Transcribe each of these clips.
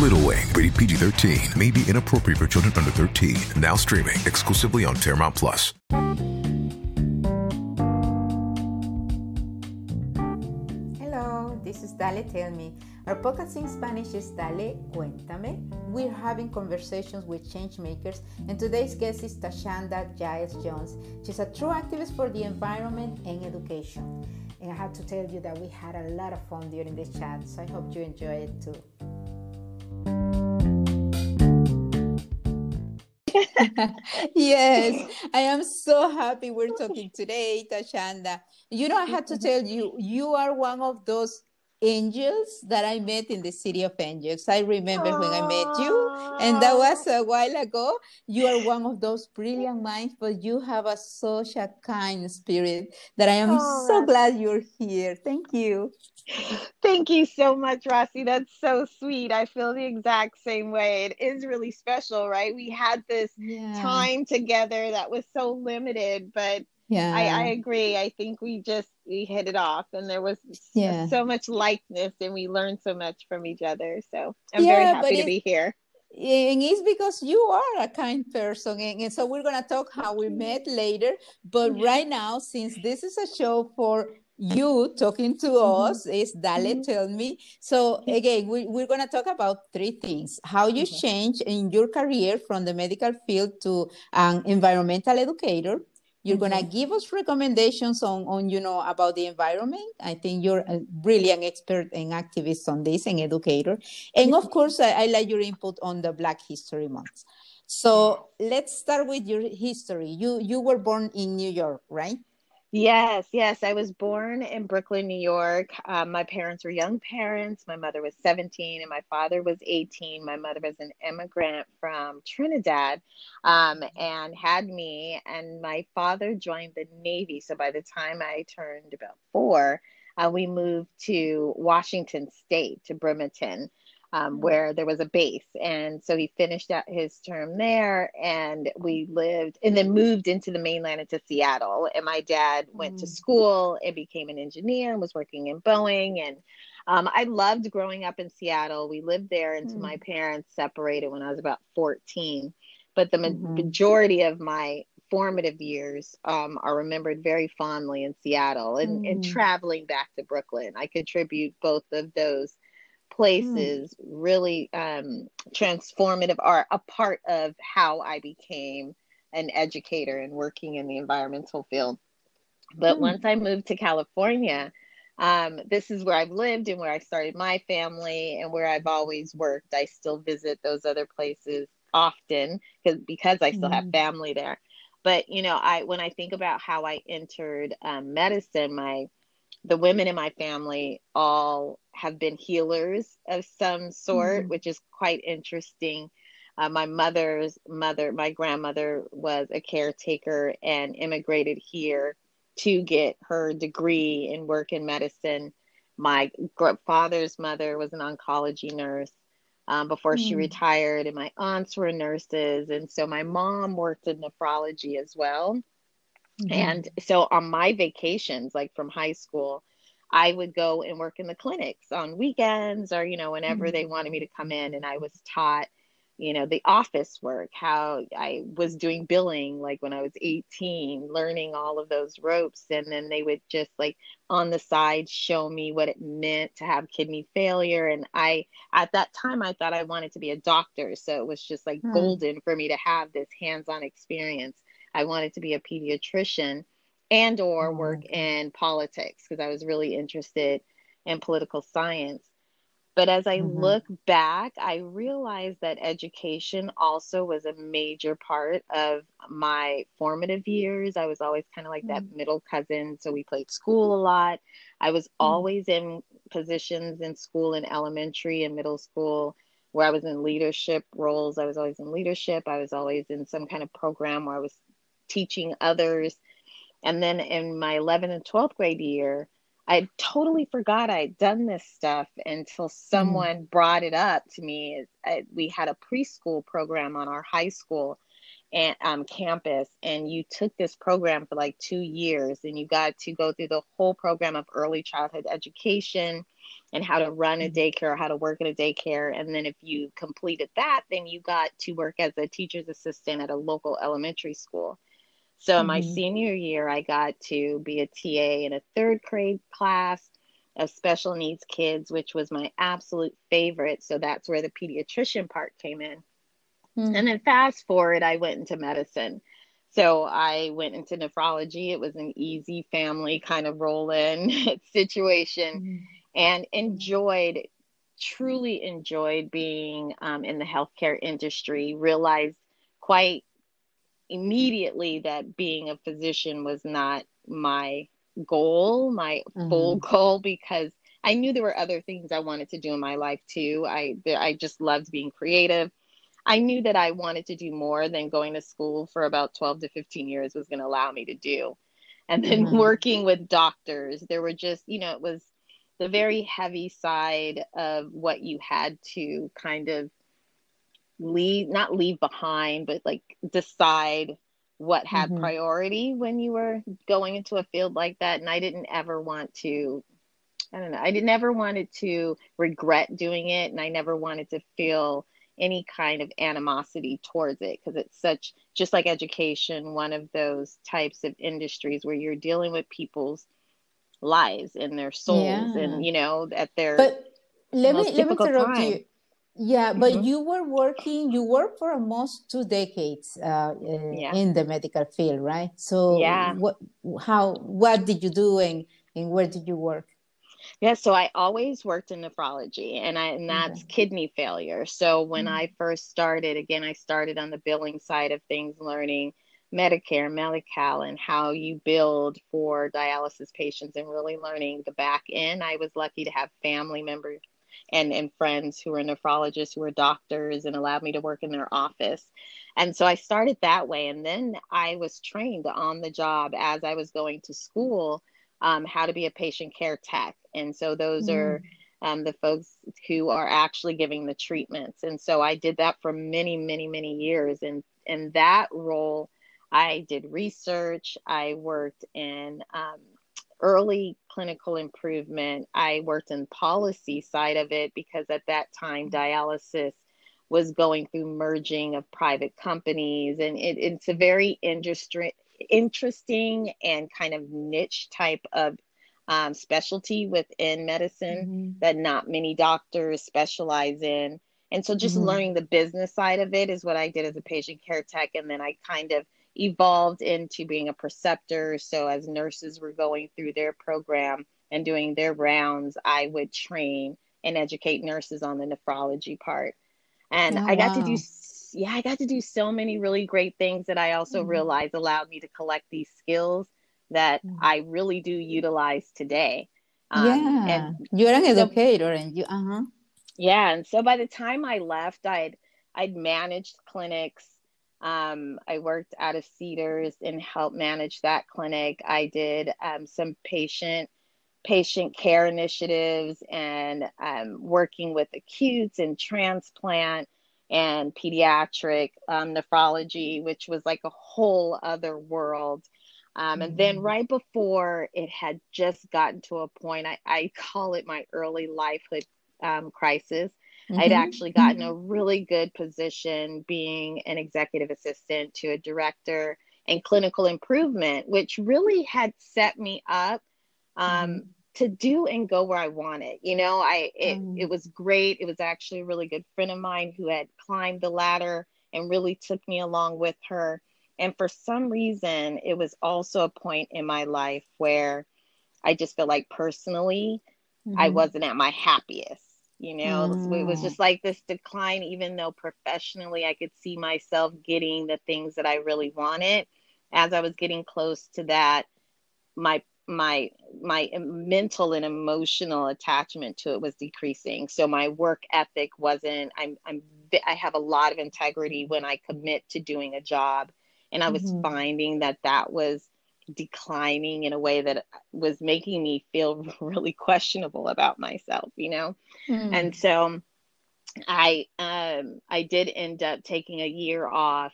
Little Wing, rated PG 13, may be inappropriate for children under 13. Now streaming exclusively on Paramount Plus. Hello, this is Dale Tell Me. Our podcast in Spanish is Dale Cuéntame. We're having conversations with change makers, and today's guest is Tashanda Giles Jones. She's a true activist for the environment and education. And I have to tell you that we had a lot of fun during this chat, so I hope you enjoy it too. yes, I am so happy we're talking today, Tashanda. You know, I had to tell you, you are one of those angels that I met in the city of angels. I remember when I met you, and that was a while ago. You are one of those brilliant minds, but you have a such a kind spirit that I am Oh, so glad you're here. Thank you. Thank you so much, Rossy. That's so sweet. I feel the exact same way. It is really special, right? We had this Yeah. time together that was so limited, but Yeah. I, I agree. I think we just we hit it off, and there was Yeah. so much likeness, and we learned so much from each other. So I'm very Yeah, but happy to be here. and it's because you are a kind person and, and so we're going to talk how we met later but right now since this is a show for you talking to Mhm. us is dale Mhm. tell me. So again we, we're going to talk about three things. How you Okay. change in your career from the medical field to an environmental educator. You're going to give us recommendations on, on you know about the environment. I think you're a brilliant expert and activist on this and educator. And of course I, I like your input on the black history month. So let's start with your history. You you were born in new york right Yes, yes. I was born in Brooklyn, New York. Um, my parents were young parents. My mother was 17 and my father was 18. My mother was an immigrant from Trinidad um, and had me. And my father joined the Navy. So by the time I turned about four, uh, we moved to Washington State, to Bremerton um, where there was a base. And so he finished out his term there, and we lived and then moved into the mainland into Seattle. And my dad went to Mm. school and became an engineer and was working in Boeing. And um, I loved growing up in Seattle. We lived there until Mm. my parents separated when I was about 14. But the ma- Mhm. majority of my formative years um, are remembered very fondly in Seattle and, and Mm. traveling back to Brooklyn. I contribute both of those places really um, transformative are a part of how I became an educator and working in the environmental field. But Hmm. once I moved to California, um, this is where I've lived and where I started my family and where I've always worked. I still visit those other places often because because I still have Mhm. family there. But you know, I when I think about how I entered um, medicine, my the women in my family all have been healers of some sort, Mhm. which is quite interesting. Uh, my mother's mother, my grandmother, was a caretaker and immigrated here to get her degree and work in medicine. My gr- father's mother was an oncology nurse um, before she Mm. retired, and my aunts were nurses. And so my mom worked in nephrology as well. Mm-hmm. And so on my vacations, like from high school, I would go and work in the clinics on weekends or, you know, whenever Mhm. they wanted me to come in. And I was taught, you know, the office work, how I was doing billing, like when I was 18, learning all of those ropes. And then they would just like on the side show me what it meant to have kidney failure. And I, at that time, I thought I wanted to be a doctor. So it was just like Hmm. golden for me to have this hands on experience. I wanted to be a pediatrician and or Oh, work in politics because I was really interested in political science. But as I Mhm. look back, I realized that education also was a major part of my formative years. I was always kind of like that mm-hmm. middle cousin. So we played school a lot. I was mm-hmm. always in positions in school in elementary and middle school where I was in leadership roles. I was always in leadership. I was always in some kind of program where I was teaching others. And then in my 11th and 12th grade year, I totally forgot I'd done this stuff until someone mm. brought it up to me. I, we had a preschool program on our high school and um, campus, and you took this program for like two years, and you got to go through the whole program of early childhood education and how to run a mm-hmm. daycare, how to work at a daycare. And then if you completed that, then you got to work as a teacher's assistant at a local elementary school. So mm-hmm. my senior year, I got to be a TA in a third grade class of special needs kids, which was my absolute favorite. So that's where the pediatrician part came in. Mm-hmm. And then fast forward, I went into medicine. So I went into nephrology. It was an easy family kind of roll in situation mm-hmm. and enjoyed, truly enjoyed being um, in the healthcare industry. Realized quite immediately that being a physician was not my goal, my mm-hmm. full goal, because I knew there were other things I wanted to do in my life too. I I just loved being creative. I knew that I wanted to do more than going to school for about 12 to 15 years was going to allow me to do. And then mm-hmm. working with doctors, there were just, you know, it was the very heavy side of what you had to kind of leave not leave behind but like decide what had mm-hmm. priority when you were going into a field like that and i didn't ever want to i don't know i did never wanted to regret doing it and i never wanted to feel any kind of animosity towards it because it's such just like education one of those types of industries where you're dealing with people's lives and their souls yeah. and you know at their but let me let me interrupt time. you yeah, but mm-hmm. you were working, you worked for almost two decades uh, yeah. in the medical field, right? So, yeah. what, how, what did you do and, and where did you work? Yeah, so I always worked in nephrology, and I and that's okay. kidney failure. So when mm-hmm. I first started, again, I started on the billing side of things, learning Medicare, Medi-Cal, and how you build for dialysis patients, and really learning the back end. I was lucky to have family members and, and friends who were nephrologists, who were doctors, and allowed me to work in their office. And so I started that way. And then I was trained on the job as I was going to school um, how to be a patient care tech. And so those mm. are um, the folks who are actually giving the treatments. And so I did that for many, many, many years. And in that role, I did research. I worked in um, early clinical improvement. I worked in policy side of it because at that time dialysis was going through merging of private companies and it, it's a very industry, interesting and kind of niche type of um, specialty within medicine mm-hmm. that not many doctors specialize in. And so just mm-hmm. learning the business side of it is what I did as a patient care tech. And then I kind of evolved into being a preceptor. So as nurses were going through their program and doing their rounds, I would train and educate nurses on the nephrology part. And oh, I got wow. to do yeah, I got to do so many really great things that I also mm-hmm. realized allowed me to collect these skills that mm-hmm. I really do utilize today. Um, yeah, and you're an educator, so, and you, uh huh. Yeah, and so by the time I left, I'd I'd managed clinics um, I worked out of Cedars and helped manage that clinic. I did um, some patient patient care initiatives and um, working with acutes and transplant and pediatric um, nephrology, which was like a whole other world. Um, and then mm-hmm. right before it had just gotten to a point, I, I call it my early lifehood um, crisis. Mm-hmm. I'd actually gotten mm-hmm. a really good position being an executive assistant to a director and clinical improvement, which really had set me up um, mm-hmm. to do and go where I wanted. You know, I it, mm-hmm. it was great. It was actually a really good friend of mine who had climbed the ladder and really took me along with her. And for some reason, it was also a point in my life where I just felt like personally, I mm-hmm. wasn't at my happiest you know mm. it was mm. just like this decline even though professionally i could see myself getting the things that i really wanted as i was getting close to that my my my mental and emotional attachment to it was decreasing so my work ethic wasn't i'm i'm i have a lot of integrity when i commit to doing a job and I was Mhm. finding that that was declining in a way that was making me feel really questionable about myself, you know. Mm. And so I um I did end up taking a year off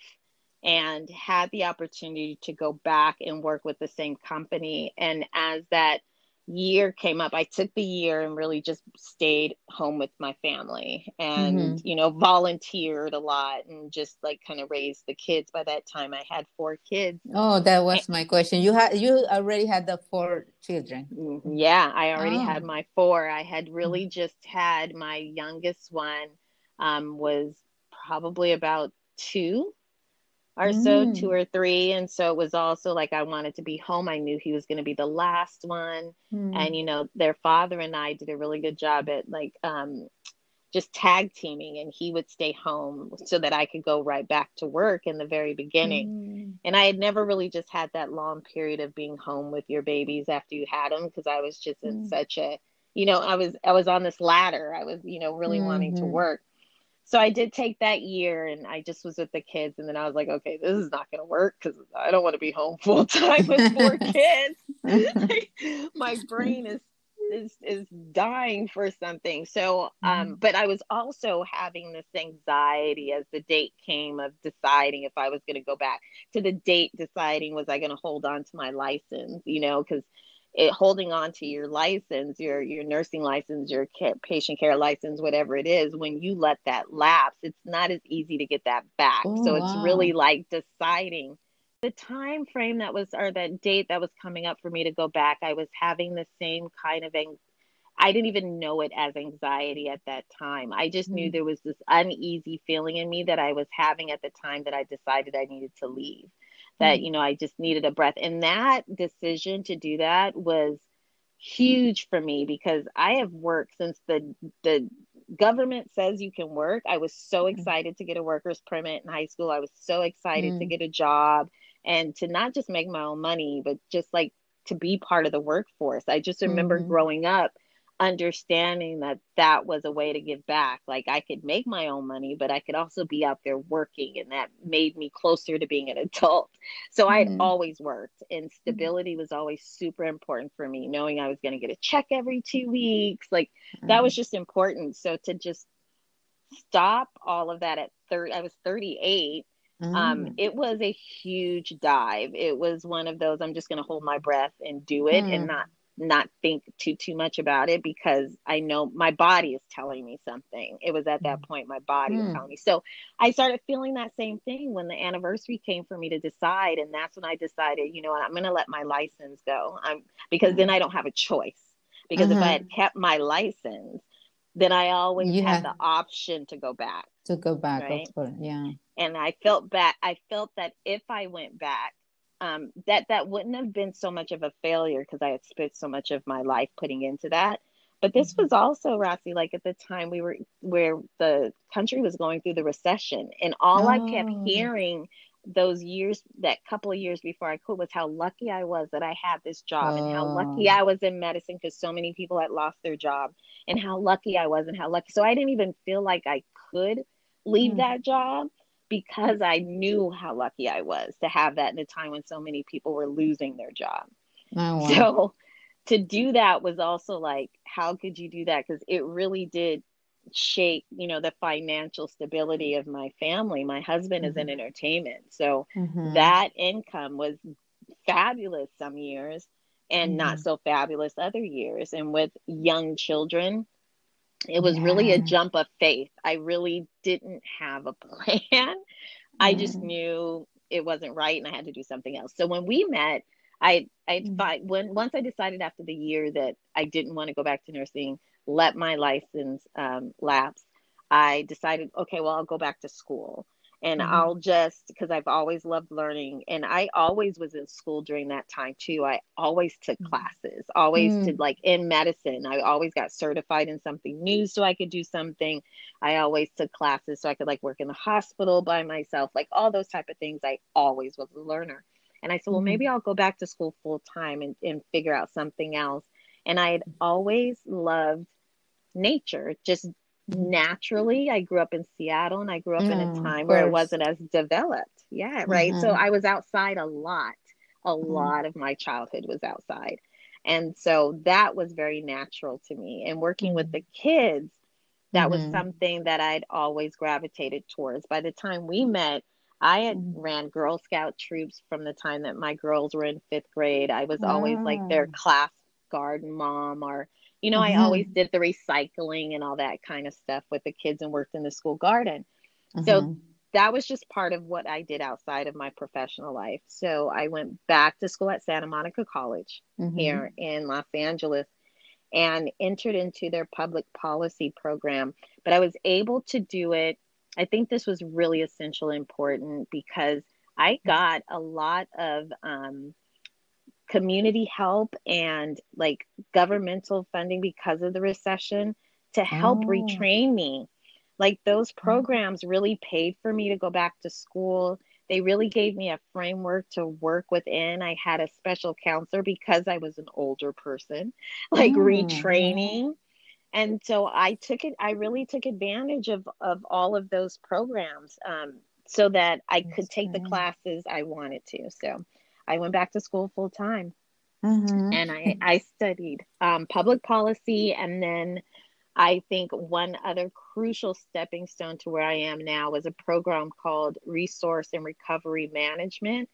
and had the opportunity to go back and work with the same company and as that year came up I took the year and really just stayed home with my family and Mhm. you know volunteered a lot and just like kind of raised the kids by that time I had four kids Oh, that was my question. You had you already had the four children. Mm, Yeah, I already had Oh. my four. I had really just had my youngest one um, was probably about two or so, Mm. two or three. And so it was also like I wanted to be home. I knew he was going to be the last one. Mm. And, you know, their father and I did a really good job at like um, just tag teaming, and he would stay home so that I could go right back to work in the very beginning Mm. and I had never really just had that long period of being home with your babies after you had them because I was just in Mm. such a, you know, I was I was on this ladder. I was, you know, really wanting to Mhm. work. So I did take that year and I just was with the kids and then I was like, okay, this is not going to work cuz I don't want to be home full time with four kids. Like, my brain is is is dying for something. So um but I was also having this anxiety as the date came of deciding if I was going to go back to the date deciding was I going to hold on to my license, you know, cuz it holding on to your license, your your nursing license, your care, patient care license, whatever it is, when you let that lapse, it's not as easy to get that back. Oh, so it's wow. really like deciding the time frame that was or that date that was coming up for me to go back i was having the same kind of ang- i didn't even know it as anxiety at that time i just knew Mm. there was this uneasy feeling in me that i was having at the time that i decided i needed to leave that Mm. you know i just needed a breath and that decision to do that was huge for me because i have worked since the the government says you can work i was so excited to get a worker's permit in high school i was so excited to Mm. get a job and to not just make my own money, but just like to be part of the workforce. I just remember Mhm. growing up understanding that that was a way to give back. Like I could make my own money, but I could also be out there working, and that made me closer to being an adult. So I had Mhm. always worked, and stability was always super important for me, knowing I was going to get a check every two weeks. Like that was just important. So to just stop all of that at 30, I was 38 um Mm. it was a huge dive it was one of those i'm just going to hold my breath and do it Mm. and not not think too too much about it because i know my body is telling me something it was at that mm. point my body was Mm. telling me so i started feeling that same thing when the anniversary came for me to decide and that's when i decided you know what i'm going to let my license go i'm because then mm. i don't have a choice because if i had mm-hmm. kept my license then i always You had the option to go back to go back, Right. Yeah. and I felt back. I felt that if I went back, um, that that wouldn't have been so much of a failure because I had spent so much of my life putting into that. But this was also, Rossy, like at the time we were where the country was going through the recession, and all I kept Oh. hearing those years, that couple of years before I quit, was how lucky I was that I had this job, and how lucky Oh. I was in medicine because so many people had lost their job, and how lucky I was, and how lucky. So I didn't even feel like I could leave Mm. that job because I knew how lucky I was to have that in a time when so many people were losing their job. Oh, wow. So to do that was also like, how could you do that? Because it really did shape, you know, the financial stability of my family. My husband is in entertainment. So Mhm. that income was fabulous some years and not so fabulous other years. And with young children, it was really a jump of faith. I really didn't have a plan. I just Mm. knew it wasn't right and I had to do something else. So when we met, I I Mm. when once I decided after the year that I didn't want to go back to nursing, let my license um, lapse. I decided, okay, well, I'll go back to school and Mhm. I'll just because I've always loved learning and I always was in school during that time too. I always took classes, always Mm. did like in medicine. I always got certified in something new so I could do something. I always took classes so I could like work in the hospital by myself, like all those type of things. I always was a learner. And I said, well, Mhm. maybe I'll go back to school full time and, and figure out something else. And I had always loved nature, just naturally. I grew up in Seattle and I grew up in a Mm, time where it wasn't as developed. Yeah, right. Mhm. So I was outside a lot. A Mhm. lot of my childhood was outside. And so that was very natural to me. And working with the kids, that was Mhm. something that I'd always gravitated towards. By the time we met, I had Mhm. ran Girl Scout troops from the time that my girls were in fifth grade. I was always like their class garden mom, or, you know, I Mhm. always did the recycling and all that kind of stuff with the kids and worked in the school garden. So Mhm. that was just part of what I did outside of my professional life. So I went back to school at Santa Monica College Mhm. here in Los Angeles and entered into their public policy program. But I was able to do it. I think this was really essential and important because I got a lot of um, community help and like governmental funding because of the recession to help Oh. retrain me. Like those programs really paid for me to go back to school. They really gave me a framework to work within. I had a special counselor because I was an older person, like Mm, retraining. And so I took it, I really took advantage of, of all of those programs um, so that I could take the classes I wanted to. So I went back to school full time Mhm. and I, I studied um, public policy. And then I think one other crucial stepping stone to where I am now was a program called Resource and Recovery Management.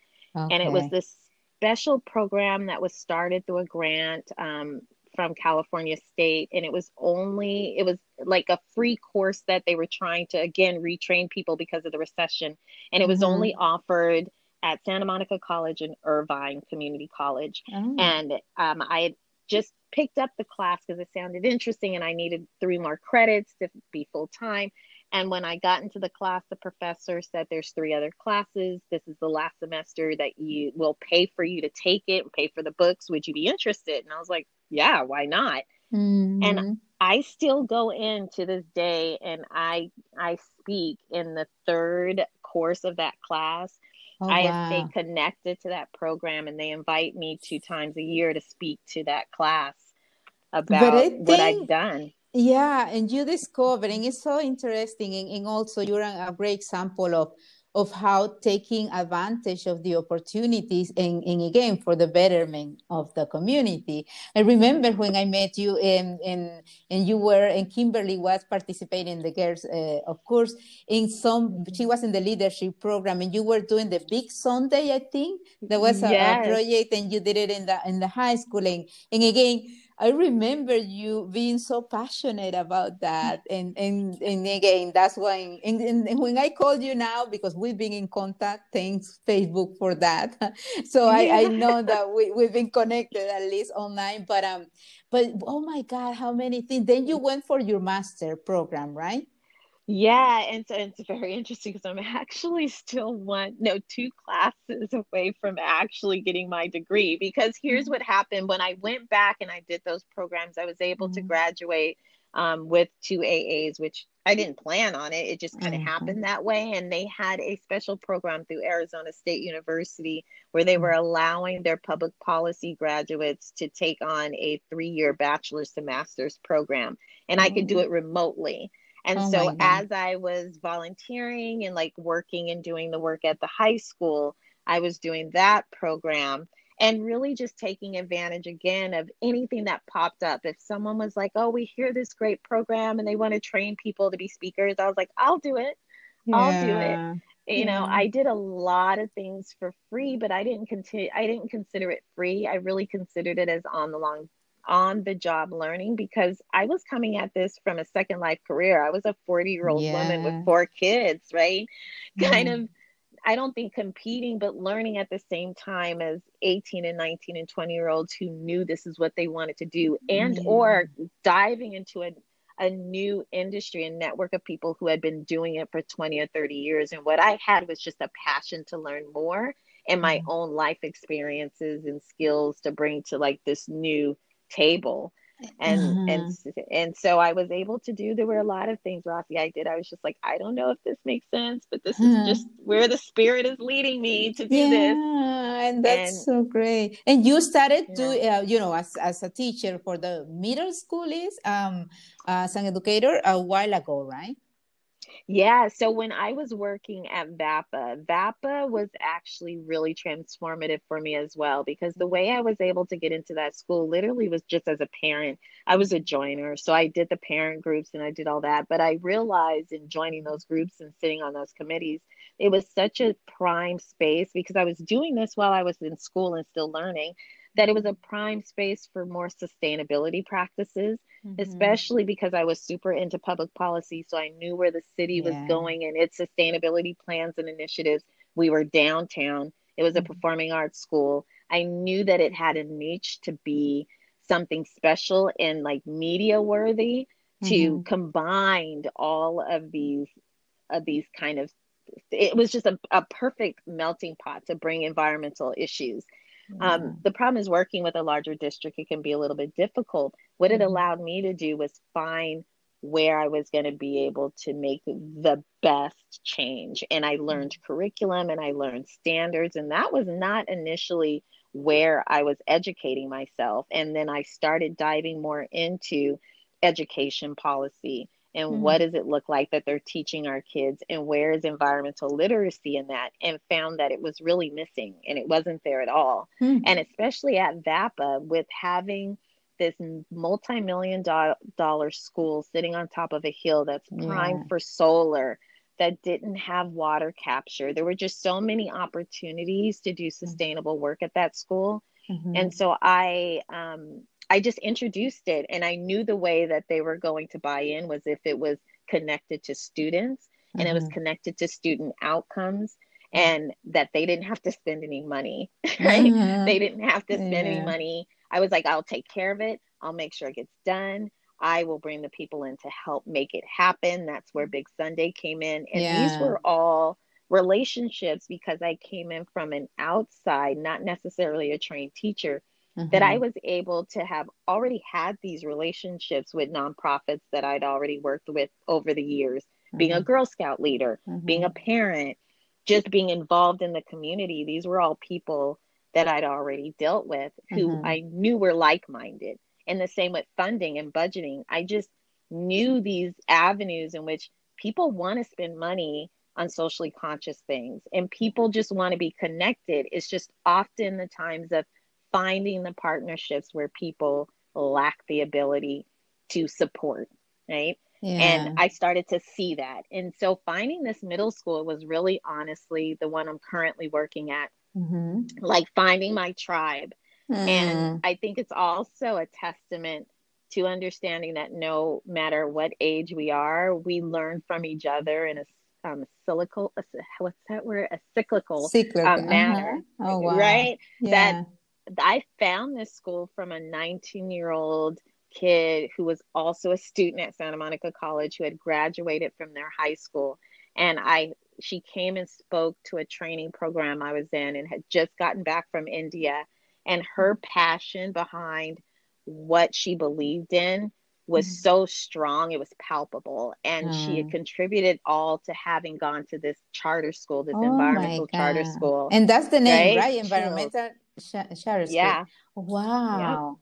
And it was this special program that was started through a grant um, from California State. And it was only, it was like a free course that they were trying to, again, retrain people because of the recession. And it was Mhm. only offered at Santa Monica College and Irvine Community College Oh. and um, I just picked up the class because it sounded interesting and I needed three more credits to be full time. And when I got into the class, the professor said there's three other classes. This is the last semester that you will pay for you to take it and pay for the books. Would you be interested? And I was like, yeah, why not? Mhm. I still go in to this day and I I speak in the third course of that class. Oh, I have wow. stayed connected to that program and they invite me two times a year to speak to that class about I what I've done. Yeah, and you discovering it's so interesting, and, and also you're a great example of of how taking advantage of the opportunities and, and again for the betterment of the community. I remember when I met you and and, and you were and Kimberly was participating in the girls, uh, of course, in some she was in the leadership program and you were doing the big Sunday, I think. There was a, a project and you did it in the in the high school and, and again I remember you being so passionate about that, and and and again, that's why. And, and when I called you now, because we've been in contact, thanks Facebook for that. So I, I know that we we've been connected at least online. But um, but oh my God, how many things! Then you went for your master program, right? Yeah, and so it's very interesting because I'm actually still one, no, two classes away from actually getting my degree. Because here's what happened when I went back and I did those programs, I was able to Mhm. graduate um, with two AAs, which I didn't plan on it. It just kind of Mhm. happened that way. And they had a special program through Arizona State University where they were allowing their public policy graduates to take on a three year bachelor's to master's program. And I could do it remotely. And Oh so as I was volunteering and like working and doing the work at the high school, I was doing that program and really just taking advantage again of anything that popped up. If someone was like, "Oh, we hear this great program and they want to train people to be speakers," I was like, "I'll do it." I'll do it. You know, Yeah. I did a lot of things for free, but I didn't continue I didn't consider it free. I really considered it as on the long on the job learning because I was coming at this from a second life career. I was a 40 year old woman with four kids, right? Kind Mhm. of, I don't think competing, but learning at the same time as 18 and 19 and 20 year olds who knew this is what they wanted to do and or diving into a a new industry and network of people who had been doing it for 20 or 30 years. And what I had was just a passion to learn more and my Mhm. own life experiences and skills to bring to like this new table. And and and so I was able to do there were a lot of things, Rafi, I did. I was just like, I don't know if this makes sense, but this is Mhm. just where the spirit is leading me to do yeah, this. and that's And- so great. And you started to, uh, you know, as, as a teacher for the middle school is um as an educator a while ago, right? Yeah, so when I was working at VAPA, VAPA was actually really transformative for me as well because the way I was able to get into that school literally was just as a parent. I was a joiner, so I did the parent groups and I did all that. But I realized in joining those groups and sitting on those committees, it was such a prime space because I was doing this while I was in school and still learning that it was a prime space for more sustainability practices, mm-hmm. especially because I was super into public policy. So I knew where the city yeah. was going and its sustainability plans and initiatives. We were downtown, it was a mm-hmm. performing arts school. I knew that it had a niche to be something special and like media worthy to mm-hmm. combine all of these of these kind of it was just a, a perfect melting pot to bring environmental issues um, the problem is working with a larger district, it can be a little bit difficult. What it mm-hmm. allowed me to do was find where I was going to be able to make the best change. And I learned mm-hmm. curriculum and I learned standards. And that was not initially where I was educating myself. And then I started diving more into education policy and mm-hmm. what does it look like that they're teaching our kids and where is environmental literacy in that and found that it was really missing and it wasn't there at all mm-hmm. and especially at vapa with having this multi-million do- dollar school sitting on top of a hill that's primed yeah. for solar that didn't have water capture there were just so many opportunities to do mm-hmm. sustainable work at that school mm-hmm. and so i um, I just introduced it and I knew the way that they were going to buy in was if it was connected to students and mm-hmm. it was mm-hmm. connected to student outcomes and that they didn't have to spend any money, right? Mm-hmm. They didn't have to spend yeah. any money. I was like, I'll take care of it. I'll make sure it gets done. I will bring the people in to help make it happen. That's where Big Sunday came in. And yeah. these were all relationships because I came in from an outside, not necessarily a trained teacher, mm-hmm. that I mm-hmm. was able to have already had these relationships with nonprofits that I'd already worked with over the years, mm-hmm. being a mm-hmm. Girl Scout leader, being a mm-hmm. parent, just being involved in the community. These were all people that I'd already dealt with who I knew were like minded. And the same with funding and budgeting. I just knew these avenues in which people want to spend money on socially conscious things and people just want to be connected. It's just often the times of finding the partnerships where people lack the ability to support, right? Yeah. And I started to see that. And so finding this middle school was really honestly the one I'm currently working at, mm-hmm. like finding my tribe. Mm. And I think it's also a testament to understanding that no matter what age we are, we learn from each other in a um, cyclical, what's that word? A cyclical, cyclical. Um, manner, uh-huh. oh, wow. right? Yeah. That I found this school from a 19 year old kid who was also a student at Santa Monica College who had graduated from their high school. And I, she came and spoke to a training program I was in and had just gotten back from India. And her passion behind what she believed in was mm-hmm. so strong it was palpable and mm. she had mm. contributed all to having gone to this charter school this oh environmental charter school and that's the name right, right? environmental Sh- Yeah. Wow.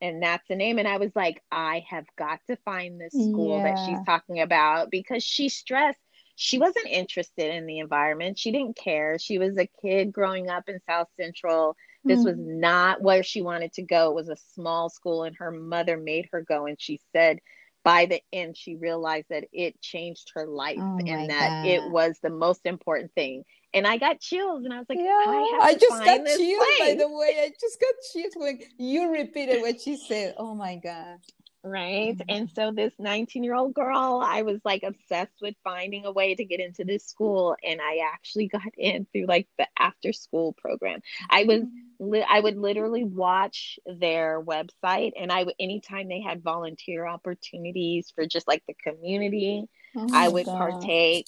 And that's the name. And I was like, I have got to find this school yeah. that she's talking about because she stressed she wasn't interested in the environment. She didn't care. She was a kid growing up in South Central. This mm. was not where she wanted to go. It was a small school, and her mother made her go. And she said, by the end, she realized that it changed her life oh and that God. it was the most important thing and I got chills, and I was like, yeah, I, I just got chills. Place. By the way, I just got chills when you repeated what she said. Oh my god! Right, mm-hmm. and so this 19 year old girl, I was like obsessed with finding a way to get into this school, and I actually got in through like the after school program. I was, mm-hmm. li- I would literally watch their website, and I would anytime they had volunteer opportunities for just like the community, oh I would god. partake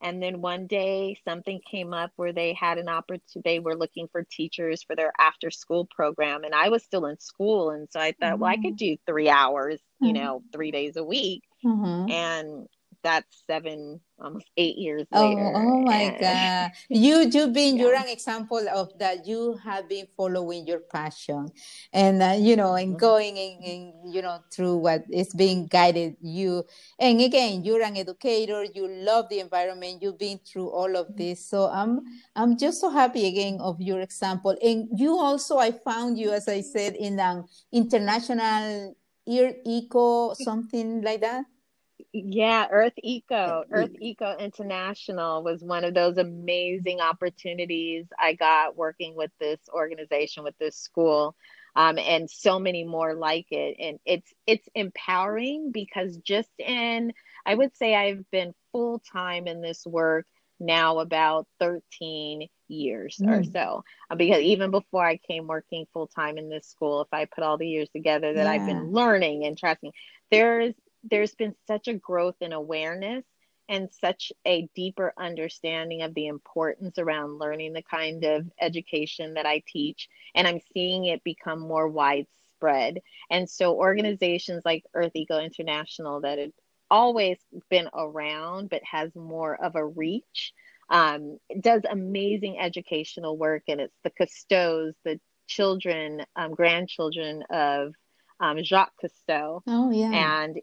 and then one day something came up where they had an opportunity they were looking for teachers for their after school program and i was still in school and so i thought mm-hmm. well i could mm-hmm. do three hours you mm-hmm. know three days a week mm-hmm. and that's seven almost eight years oh, later oh my and, god. You you've been Yeah. you're an example of that you have been following your passion. And uh, you know and Mhm. going and, in you know through what is being guided you. And again you're an educator. You love the environment. You've been through all of this. So i'm i'm just so happy again of your example. And you also i found you as i said in an international ear eco something like that Yeah, EarthEcho, Earth Eco International was one of those amazing opportunities I got working with this organization, with this school, um, and so many more like it. And it's it's empowering because just in, I would say I've been full time in this work now about 13 years or Mm. so. Uh, Because even before I came working full time in this school, if I put all the years together that I've been learning and trust me, there's there's been such a growth in awareness and such a deeper understanding of the importance around learning the kind of education that I teach. And I'm seeing it become more widespread. And so organizations like EarthEcho International that have always been around but has more of a reach um, does amazing educational work. And it's the Cousteaus, the children, um, grandchildren of um, Jacques Cousteau oh yeah and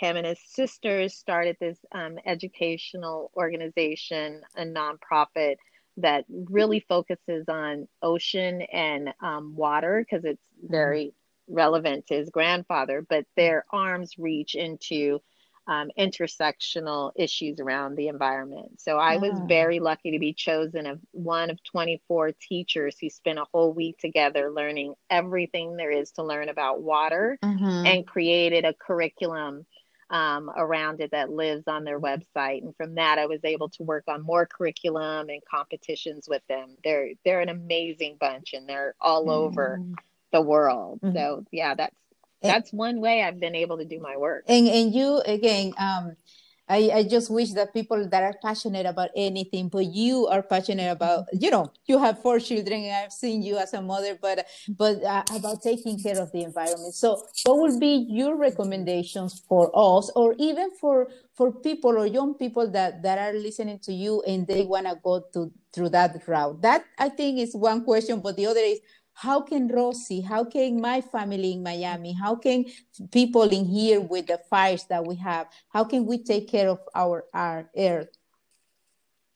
him and his sisters started this um, educational organization, a nonprofit that really focuses on ocean and um, water because it's very relevant to his grandfather. But their arms reach into um, intersectional issues around the environment. So I was Ah. very lucky to be chosen of one of 24 teachers who spent a whole week together learning everything there is to learn about water Mhm. and created a curriculum um, around it that lives on their website. And from that, I was able to work on more curriculum and competitions with them. They're they're an amazing bunch, and they're all over Mm. the world. Mhm. So yeah, that's. That's one way I've been able to do my work. and and you again um I, I just wish that people that are passionate about anything, but you are passionate about, you know, you have four children, and I've seen you as a mother, but but uh, about taking care of the environment. So, what would be your recommendations for us, or even for for people or young people that that are listening to you and they want to go to through that route? That I think is one question, but the other is how can Rosie, how can my family in Miami, how can people in here with the fires that we have, how can we take care of our our earth?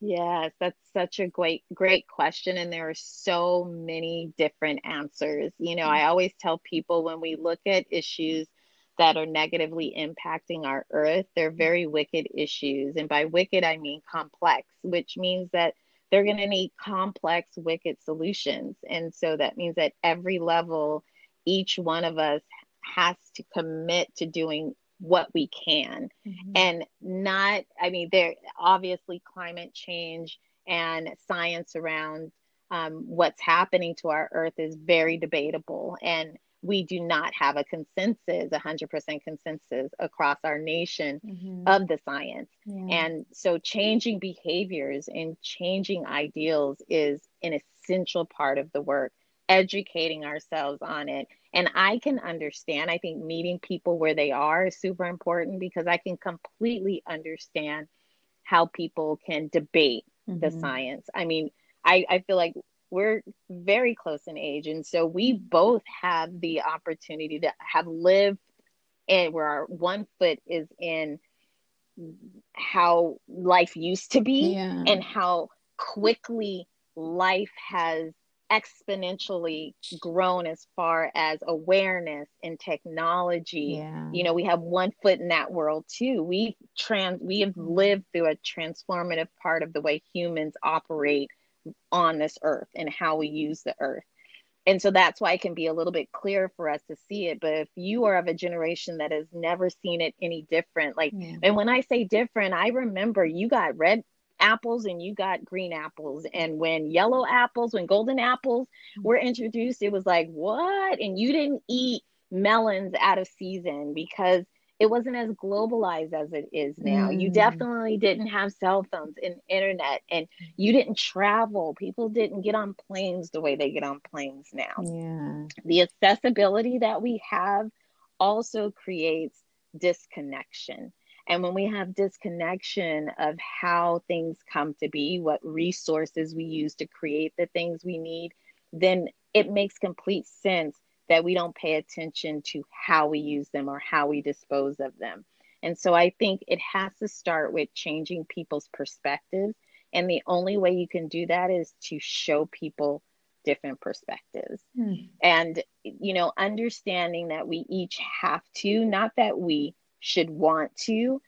Yes, that's such a great, great question. And there are so many different answers. You know, I always tell people when we look at issues that are negatively impacting our earth, they're very wicked issues. And by wicked, I mean complex, which means that they're going to need complex, wicked solutions. And so that means at every level, each one of us has to commit to doing what we can. And not i mean there obviously climate change and science around um, what's happening to our earth is very debatable. And we do not have a consensus 100% consensus across our nation of the science and so changing behaviors and changing ideals is an essential part of the work educating ourselves on it and I can understand. I think meeting people where they are is super important because I can completely understand how people can debate the Mhm. science. I mean, I, I feel like we're very close in age. And so we both have the opportunity to have lived and where our one foot is in how life used to be Yeah. and how quickly life has exponentially grown as far as awareness and technology Yeah. you know we have one foot in that world too we trans we have lived through a transformative part of the way humans operate on this earth and how we use the earth and so that's why it can be a little bit clearer for us to see it but if you are of a generation that has never seen it any different like Yeah. and when I say different, I remember you got red apples and you got green apples. And when yellow apples, when golden apples mm-hmm. were introduced, it was like, what? And you didn't eat melons out of season because it wasn't as globalized as it is now. You Mm. definitely didn't have cell phones and internet, and you didn't travel. People didn't get on planes the way they get on planes now Yeah. the accessibility that we have also creates disconnection And when we have disconnection of how things come to be, what resources we use to create the things we need, then it makes complete sense that we don't pay attention to how we use them or how we dispose of them. And so I think it has to start with changing people's perspectives. And the only way you can do that is to show people different perspectives. Hmm. And, you know, understanding that we each have to, not that we should want to,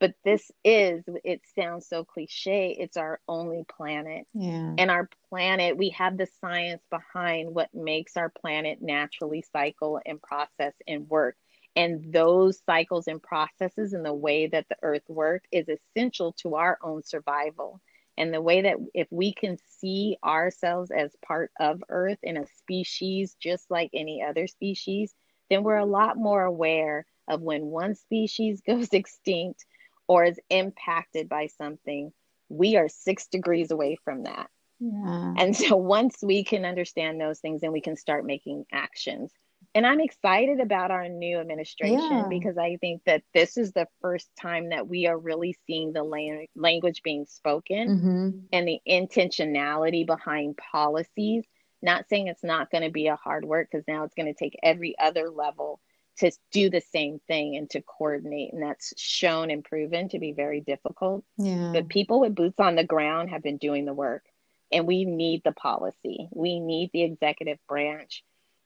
but this is it sounds so cliche it's our only planet. Yeah. and our planet we have the science behind what makes our planet naturally cycle and process and work. And those cycles and processes and the way that the earth works is essential to our own survival. And the way that if we can see ourselves as part of earth in a species just like any other species then we're a lot more aware of when one species goes extinct or is impacted by something, we are six degrees away from that. Yeah. And so once we can understand those things, then we can start making actions. And I'm excited about our new administration yeah. because I think that this is the first time that we are really seeing the la- language being spoken mm-hmm. and the intentionality behind policies. Not saying it's not going to be a hard work because now it's going to take every other level to do the same thing and to coordinate and that's shown and proven to be very difficult. Yeah. But people with boots on the ground have been doing the work and we need the policy. We need the executive branch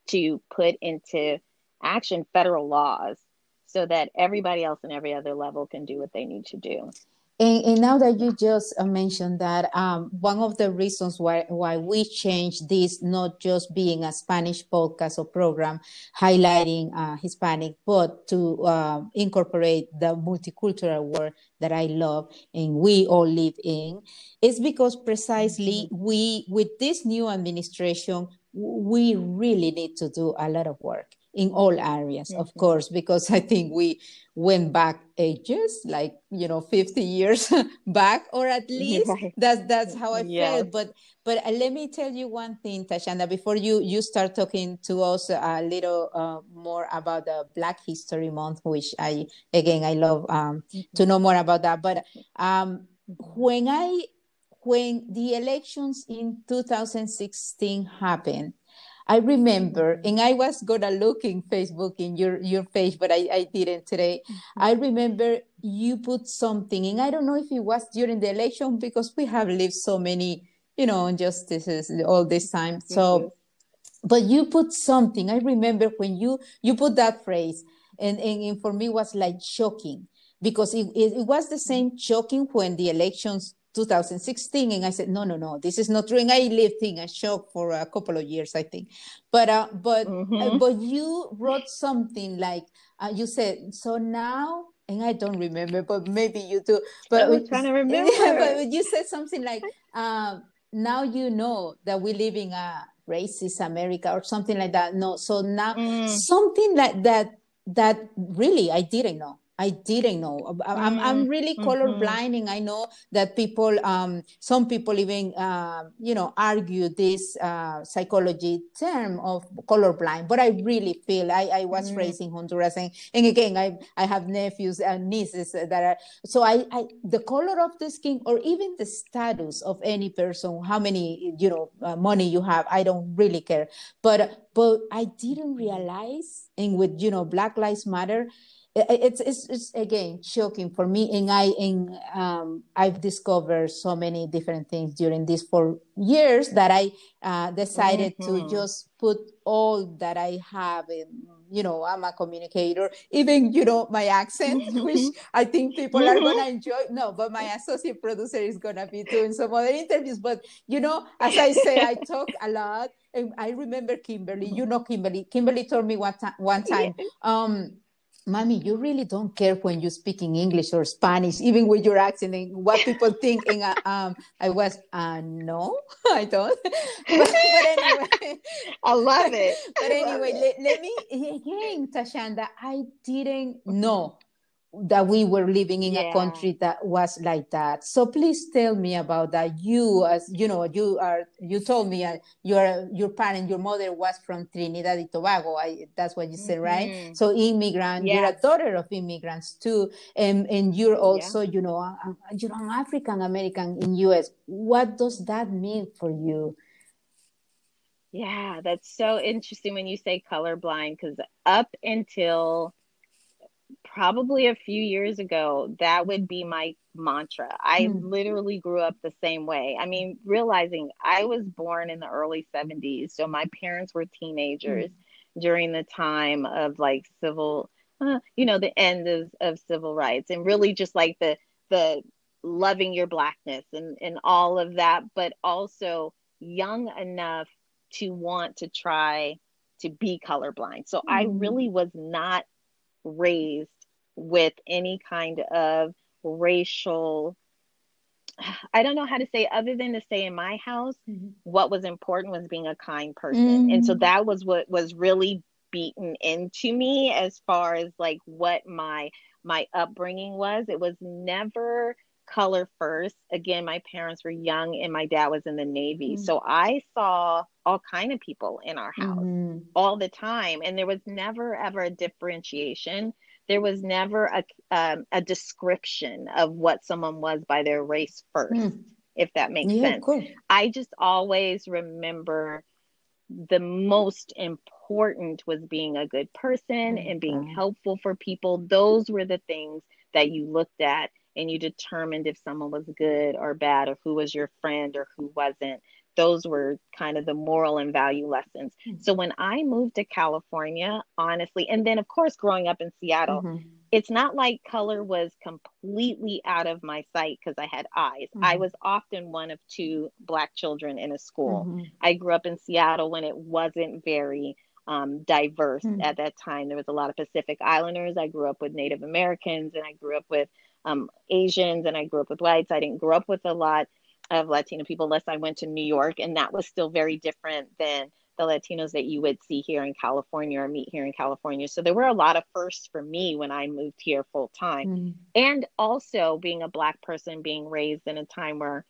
to put into action federal laws so that everybody else in every other level can do what they need to do and, and, now that you just uh, mentioned that, um, one of the reasons why, why we changed this, not just being a Spanish podcast or program highlighting uh, Hispanic, but to uh, incorporate the multicultural world that I love and we all live in, is because precisely mm-hmm. we, with this new administration, we really need to do a lot of work in all areas mm-hmm. of course because i think we went back ages like you know 50 years back or at least right. that's that's how i yes. felt but but uh, let me tell you one thing tashanda before you you start talking to us a little uh, more about the black history month which i again i love um, mm-hmm. to know more about that but um, when i when the elections in 2016 happened I remember, and I was gonna look in Facebook in your your page, but I, I didn't today. Mm-hmm. I remember you put something, and I don't know if it was during the election because we have lived so many, you know, injustices all this time. So, but you put something. I remember when you you put that phrase, and and, and for me was like shocking because it, it, it was the same shocking when the elections 2016 and i said no no no this is not true. And i lived in a shock for a couple of years i think. But uh, but mm-hmm. uh, but you wrote something like uh, you said so now and i don't remember but maybe you do. But i'm trying to remember. yeah, but you said something like um, now you know that we live in a racist america or something like that. No so now mm. something like that that really i didn't know I didn't know. I'm, I'm mm-hmm. really colorblind, mm-hmm. I know that people, um, some people even, uh, you know, argue this uh, psychology term of colorblind. But I really feel I, I was mm-hmm. raised in Honduras, and, and again, I, I have nephews and nieces that are. So I, I, the color of the skin, or even the status of any person, how many, you know, uh, money you have, I don't really care. But but I didn't realize, and with you know, Black Lives Matter it's, it's, it's again shocking for me and i and um, i've discovered so many different things during these four years that i uh, decided mm-hmm. to just put all that i have in you know i'm a communicator even you know my accent mm-hmm. which i think people are gonna mm-hmm. enjoy no but my associate producer is gonna be doing some other interviews but you know as i say i talk a lot and i remember kimberly you know kimberly kimberly told me one, time one time um Mommy, you really don't care when you speak in English or Spanish, even with your accent and what people think. And uh, um, I was, uh, no, I don't. but, but, anyway, I love it. But anyway, let, let, me again, Tashanda, I didn't know that we were living in Yeah. a country that was like that. So please tell me about that. You, as you know, you are. You told me uh, your your parent, your mother was from Trinidad and Tobago. I, that's what you said, right? Mhm. So immigrant. You're a daughter of immigrants too, and and you're also, you know, a- a- you're an African American in U.S. What does that mean for you? Yeah, that's so interesting when you say colorblind because up until probably a few years ago, that would be my mantra. I Hmm. literally grew up the same way. I mean, realizing I was born in the early 70s, so my parents were teenagers during the time of like civil, uh, you know, the end of, of civil rights and really just like the the loving your blackness and and all of that, but also young enough to want to try to be colorblind. So I Mm. really was not raised with any kind of racial I don't know how to say other than to say in my house what was important was being a kind person. And so Mm. that was what was really beaten into me as far as like what my my upbringing was. It was never color first. Again, my parents were young and my dad was in the Navy. Mm. So I saw all kind of people in our house Mhm. all the time and there was never ever a differentiation there was never a um, a description of what someone was by their race first Mm. if that makes Yeah, sense. i just always remember the most important was being a good person and being helpful for people. Those were the things that you looked at and you determined if someone was good or bad or who was your friend or who wasn't those were kind of the moral and value lessons so when I moved to California, honestly, and then of course growing up in Seattle, Mhm. it's not like color was completely out of my sight because I had eyes. I Mhm. was often one of two black children in a school. Mhm. I grew up in Seattle when it wasn't very um, diverse Mm. at that time. There was a lot of Pacific Islanders. I grew up with Native Americans and I grew up with um, Asians and I grew up with whites. I didn't grow up with a lot of Latino people unless I went to New York, and that was still very different than the Latinos that you would see here in California or meet here in California. So there were a lot of firsts for me when I moved here full time. Mhm. And also being a Black person, being raised in a time where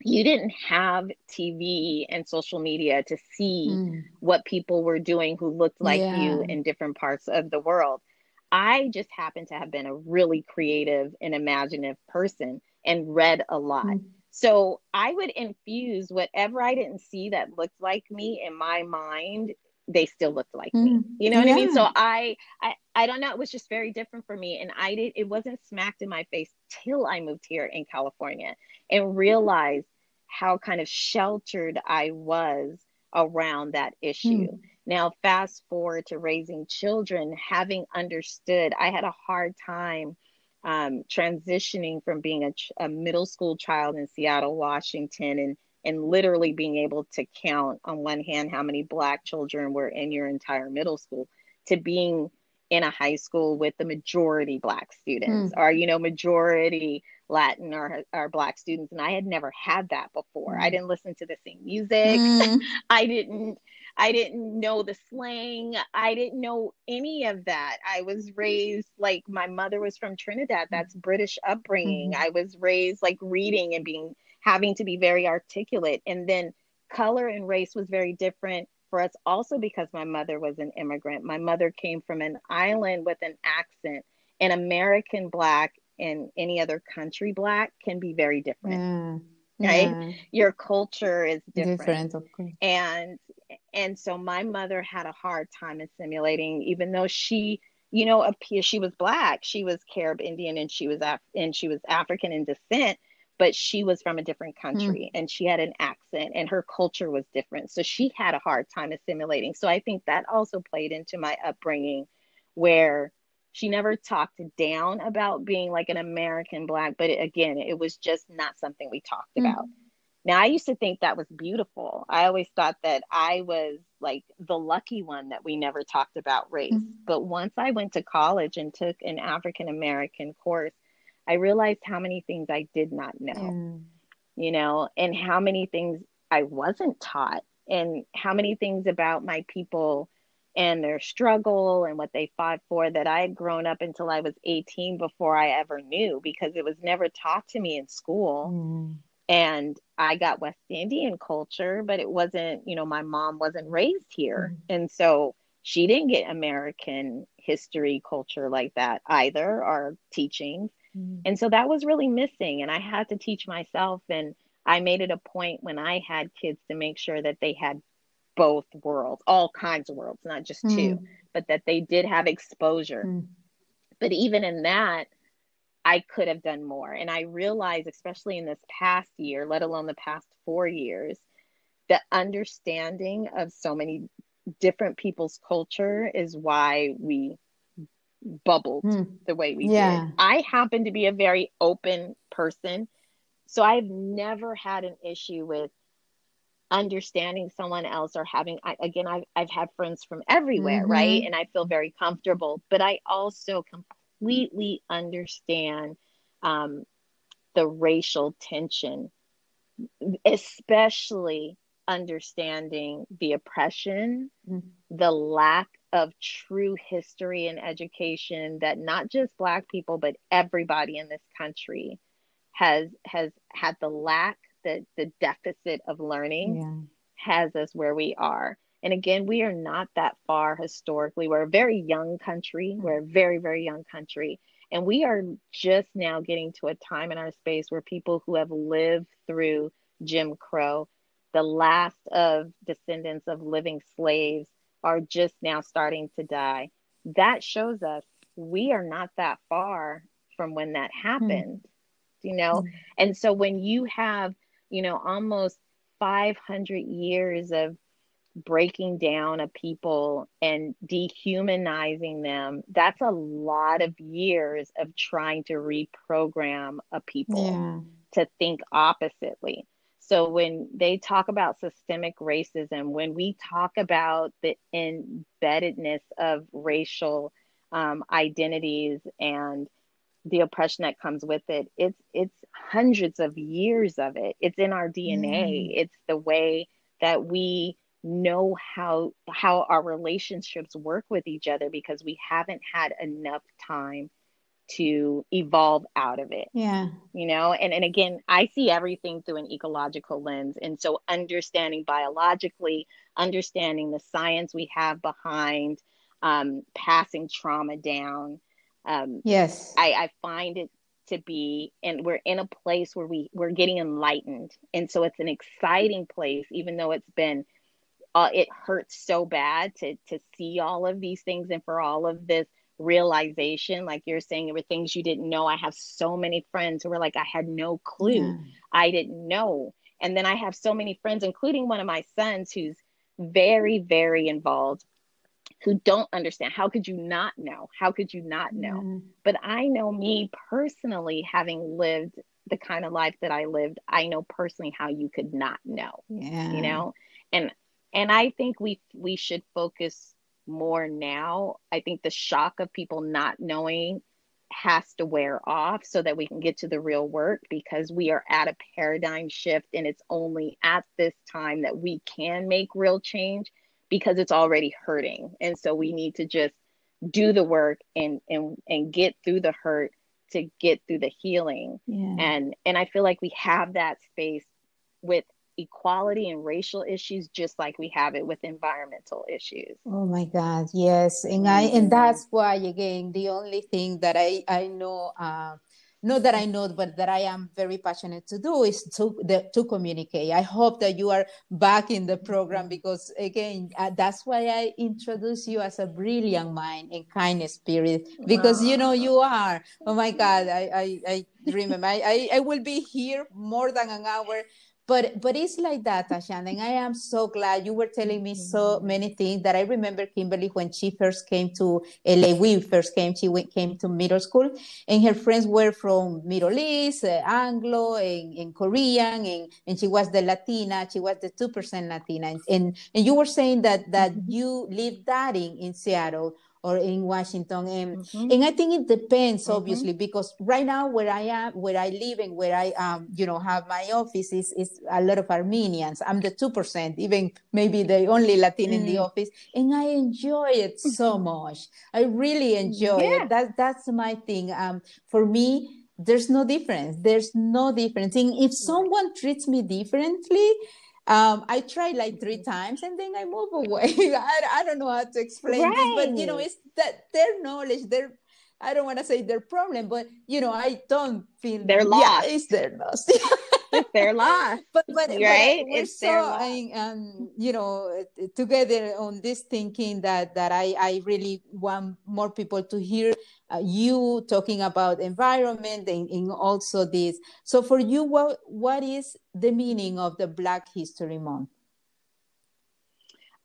you didn't have TV and social media to see Mm. what people were doing who looked like you in different parts of the world. I just happened to have been a really creative and imaginative person and read a lot. Mm. So I would infuse whatever I didn't see that looked like me in my mind, they still looked like me. Mm. You know what I mean? So I, I I don't know, it was just very different for me. And I did it wasn't smacked in my face till I moved here in California and realized how kind of sheltered I was around that issue. Mm. Now, fast forward to raising children, having understood, I had a hard time um, transitioning from being a, ch- a middle school child in Seattle, Washington, and and literally being able to count on one hand how many black children were in your entire middle school to being in a high school with the majority black students or you know majority latin or, or black students and i had never had that before i Mm. didn't listen to the same music Mm. I didn't I didn't know the slang. I didn't know any of that. I was raised like my mother was from Trinidad. That's British upbringing. Mhm. I was raised like reading and being having to be very articulate. And then color and race was very different for us also because my mother was an immigrant. My mother came from an island with an accent. An American black and any other country black can be very different. Yeah. Right? Yeah. Your culture is different Different, and and so my mother had a hard time assimilating even though she you know appear she was black she was carib indian and she was Af- and she was african in descent but she was from a different country and she had an accent and her culture was different. So she had a hard time assimilating so i think that also played into my upbringing where she never talked down about being like an american black but it, again it was just not something we talked Mm. about now, I used to think that was beautiful. I always thought that I was like the lucky one that we never talked about race. Mhm. But once I went to college and took an African American course, I realized how many things I did not know, Yeah. you know, and how many things I wasn't taught, and how many things about my people and their struggle and what they fought for that I had grown up until I was 18 before I ever knew because it was never taught to me in school. Mm. And I got West Indian culture, but it wasn't, you know, my mom wasn't raised here. Mm. And so she didn't get American history culture like that either, or teachings. Mm. And so that was really missing. And I had to teach myself. And I made it a point when I had kids to make sure that they had both worlds, all kinds of worlds, not just mm. two, but that they did have exposure. Mm. But even in that, I could have done more. And I realized, especially in this past year, let alone the past four years, the understanding of so many different people's culture is why we bubbled mm. the way we yeah. did. I happen to be a very open person. So I've never had an issue with understanding someone else or having I, again I've, I've had friends from everywhere mm-hmm. right and i feel very comfortable but i also completely understand um, the racial tension especially understanding the oppression mm-hmm. the lack of true history and education that not just black people but everybody in this country has has had the lack the the deficit of learning yeah. has us where we are. And again, we are not that far historically. We're a very young country. Mm-hmm. We're a very, very young country. And we are just now getting to a time in our space where people who have lived through Jim Crow, the last of descendants of living slaves, are just now starting to die. That shows us we are not that far from when that hmm. happened, mm-hmm. you know? Mm-hmm. And so when you have you know, almost 500 years of breaking down a people and dehumanizing them that's a lot of years of trying to reprogram a people yeah. to think oppositely so when they talk about systemic racism when we talk about the embeddedness of racial um, identities and the oppression that comes with it it's it's hundreds of years of it it's in our dna mm. it's the way that we know how how our relationships work with each other because we haven't had enough time to evolve out of it. Yeah. You know and and again i see everything through an ecological lens. And so understanding biologically understanding the science we have behind um, passing trauma down um, yes, I, I find it to be, and we're in a place where we we're getting enlightened, and so it's an exciting place, even though it's been. Uh, it hurts so bad to to see all of these things and for all of this realization like you're saying there were things you didn't know i have so many friends who were like i had no clue yeah. i didn't know and then i have so many friends including one of my sons who's very very involved who don't understand. How could you not know? How could you not know? But I know me personally, having lived the kind of life that I lived, I know personally how you could not know. Yeah. You know? And and I think we we should focus more now. I think the shock of people not knowing has to wear off so that we can get to the real work because we are at a paradigm shift and it's only at this time that we can make real change because it's already hurting. And so we need to just do the work and and and get through the hurt to get through the healing. Yeah. And and I feel like we have that space with equality and racial issues just like we have it with environmental issues oh my god yes and i and mm-hmm. that's why again the only thing that i i know uh, not that I know, but that I am very passionate to do is to the, to communicate. I hope that you are back in the program because again, uh, that's why I introduce you as a brilliant mind and kind spirit because wow. you know you are. Oh my God, I I, I remember I, I I will be here more than an hour but but it's like that Tashan, and i am so glad you were telling me so mm-hmm. many things that i remember kimberly when she first came to la we first came she went, came to middle school and her friends were from middle east uh, anglo and, and korean and, and she was the latina she was the 2% latina and, and, and you were saying that that mm-hmm. you lived that in in seattle or in Washington. And, mm-hmm. and I think it depends, mm-hmm. obviously, mm-hmm. because right now where I am, where I live and where I, um, you know, have my office is, is a lot of Armenians. I'm the 2%, even maybe the only Latin mm-hmm. in the mm. office. And I enjoy it so mm-hmm. much. I really enjoy yeah. it. That, that's my thing. Um, for me, there's no difference. There's no difference. And if someone treats me differently, um, I tried like three times and then I move away. I, I don't know how to explain right. this, but you know, it's that their knowledge, their I don't want to say their problem, but you know, I don't feel they're lost. Yeah, it's their loss. it's their loss. But but right, but it's so, loss. Um, you know, together on this thinking that that I I really want more people to hear uh, you talking about environment and, and also this. So for you, what what is the meaning of the Black History Month?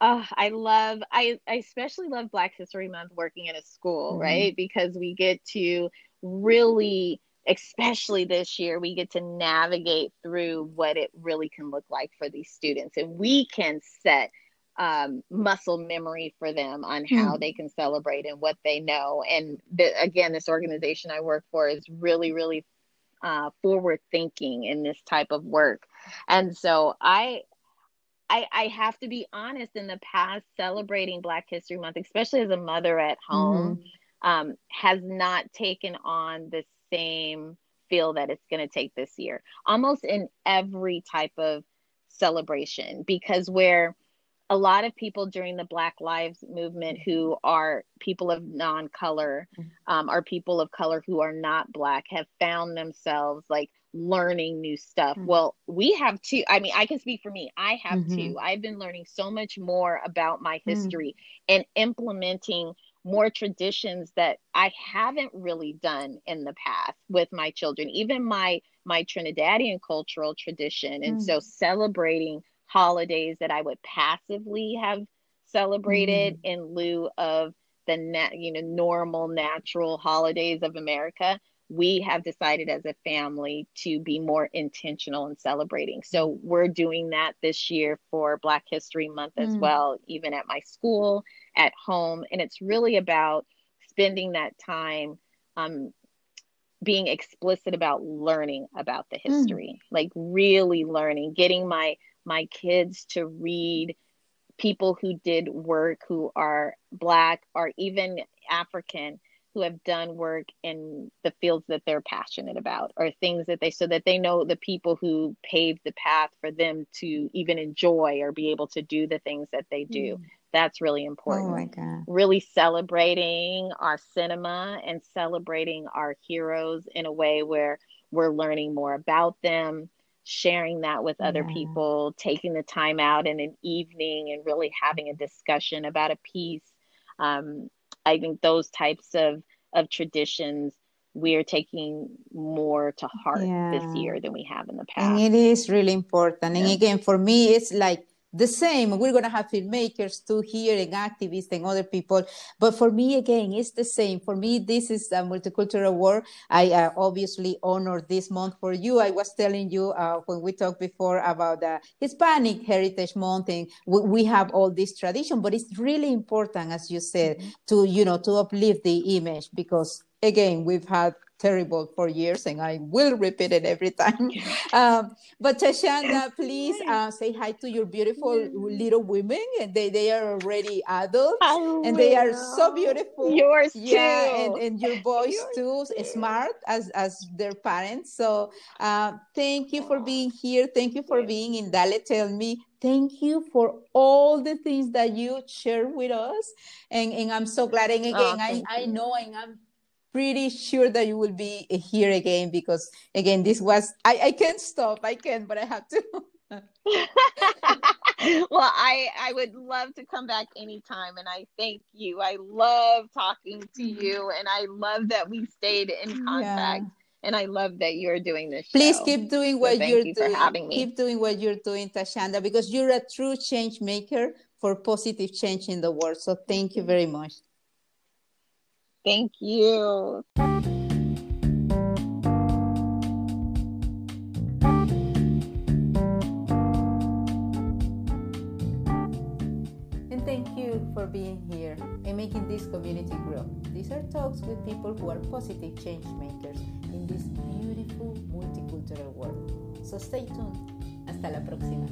Oh, I love I, I especially love Black History Month working in a school, mm-hmm. right? Because we get to really especially this year we get to navigate through what it really can look like for these students and we can set um, muscle memory for them on how mm. they can celebrate and what they know. And the, again, this organization I work for is really, really uh, forward thinking in this type of work. And so I, I, I have to be honest. In the past, celebrating Black History Month, especially as a mother at home, mm-hmm. um, has not taken on the same feel that it's going to take this year. Almost in every type of celebration, because where a lot of people during the Black Lives Movement who are people of non color, mm-hmm. um, are people of color who are not Black, have found themselves like learning new stuff. Mm-hmm. Well, we have too. I mean, I can speak for me. I have mm-hmm. too. I've been learning so much more about my mm. history and implementing more traditions that I haven't really done in the past with my children, even my my Trinidadian cultural tradition. And so celebrating holidays that I would passively have celebrated mm. in lieu of the na- you know normal natural holidays of America we have decided as a family to be more intentional in celebrating. So we're doing that this year for Black History Month as mm. well, even at my school, at home. And it's really about spending that time um, being explicit about learning about the mm. history, mm. like really learning, getting my my kids to read people who did work who are black or even African who have done work in the fields that they're passionate about or things that they so that they know the people who paved the path for them to even enjoy or be able to do the things that they do. Mm. That's really important. Oh my God. Really celebrating our cinema and celebrating our heroes in a way where we're learning more about them sharing that with other yeah. people, taking the time out in an evening and really having a discussion about a piece. Um, I think those types of, of traditions we're taking more to heart yeah. this year than we have in the past. And it is really important. And again, for me, it's like the same. We're going to have filmmakers too here and activists and other people. But for me, again, it's the same. For me, this is a multicultural war. I uh, obviously honor this month for you. I was telling you uh, when we talked before about the Hispanic Heritage Month, and we, we, have all this tradition, but it's really important, as you said, mm-hmm. to, you know, to uplift the image because again, we've had terrible for years, and I will repeat it every time. Um, but Tashanda, please uh, say hi to your beautiful little women, and they, they are already adults, and they are so beautiful. Yours yeah, too. and, and your boys Yours too, smart as as their parents. So uh, thank you for being here. Thank you for being in Dale. Tell me thank you for all the things that you share with us and, and i'm so glad and again oh, I, I know and i'm pretty sure that you will be here again because again this was i i can't stop i can but i have to well i i would love to come back anytime and i thank you i love talking to mm-hmm. you and i love that we stayed in contact yeah. And I love that you're doing this. Show. Please keep doing what so you're you doing. Keep doing what you're doing, Tashanda, because you're a true change maker for positive change in the world. So thank you very much. Thank you. And thank you for being here and making this community grow. These are talks with people who are positive change makers in this beautiful multicultural world. So stay tuned. Hasta la próxima.